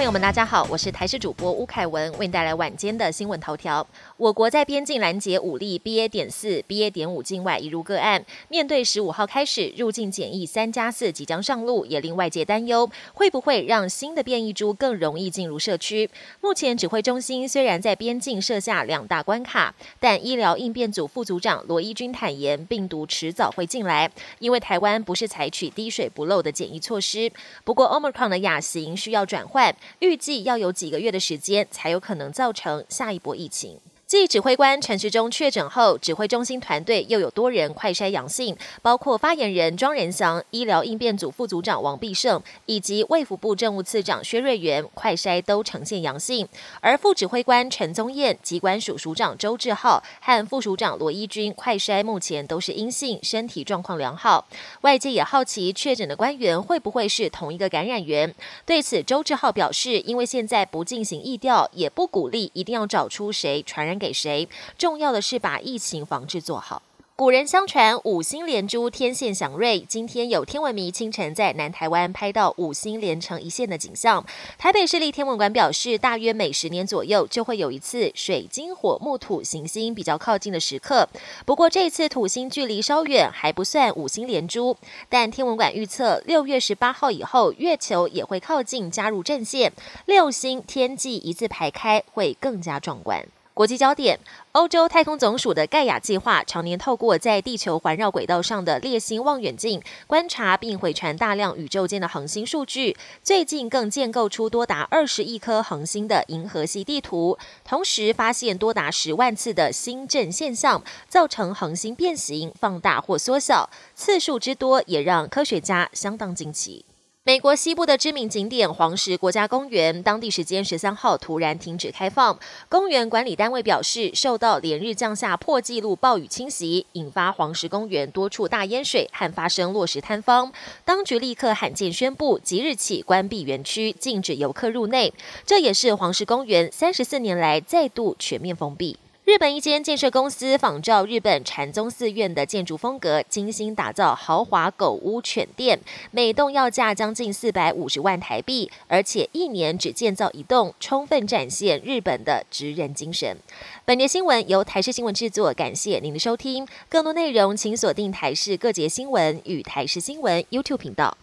朋友们，大家好，我是台视主播吴凯文，为您带来晚间的新闻头条。我国在边境拦截武力 BA. 点四、BA. 点五境外移入个案，面对十五号开始入境检疫三加四即将上路，也令外界担忧会不会让新的变异株更容易进入社区。目前指挥中心虽然在边境设下两大关卡，但医疗应变组副组长罗一军坦言，病毒迟早会进来，因为台湾不是采取滴水不漏的检疫措施。不过 Omicron 的亚型需要转换。预计要有几个月的时间，才有可能造成下一波疫情。继指挥官陈时中确诊后，指挥中心团队又有多人快筛阳性，包括发言人庄仁祥、医疗应变组副组长王必胜以及卫福部政务次长薛瑞元，快筛都呈现阳性。而副指挥官陈宗彦、机关署署长周志浩和副署长罗一军，快筛目前都是阴性，身体状况良好。外界也好奇确诊的官员会不会是同一个感染源？对此，周志浩表示，因为现在不进行疫调，也不鼓励一定要找出谁传染。给谁？重要的是把疫情防治做好。古人相传五星连珠，天线祥瑞。今天有天文迷清晨在南台湾拍到五星连成一线的景象。台北市立天文馆表示，大约每十年左右就会有一次水金火木土行星比较靠近的时刻。不过这次土星距离稍远，还不算五星连珠。但天文馆预测，六月十八号以后，月球也会靠近加入阵线，六星天际一字排开，会更加壮观。国际焦点：欧洲太空总署的盖亚计划常年透过在地球环绕轨道上的猎星望远镜观察并回传大量宇宙间的恒星数据。最近更建构出多达二十亿颗恒星的银河系地图，同时发现多达十万次的星震现象，造成恒星变形、放大或缩小，次数之多也让科学家相当惊奇。美国西部的知名景点黄石国家公园，当地时间十三号突然停止开放。公园管理单位表示，受到连日降下破纪录暴雨侵袭，引发黄石公园多处大淹水和发生落石坍方。当局立刻罕见宣布，即日起关闭园区，禁止游客入内。这也是黄石公园三十四年来再度全面封闭。日本一间建设公司仿照日本禅宗寺院的建筑风格，精心打造豪华狗屋犬店，每栋要价将近四百五十万台币，而且一年只建造一栋，充分展现日本的职人精神。本节新闻由台视新闻制作，感谢您的收听。更多内容请锁定台视各节新闻与台视新闻 YouTube 频道。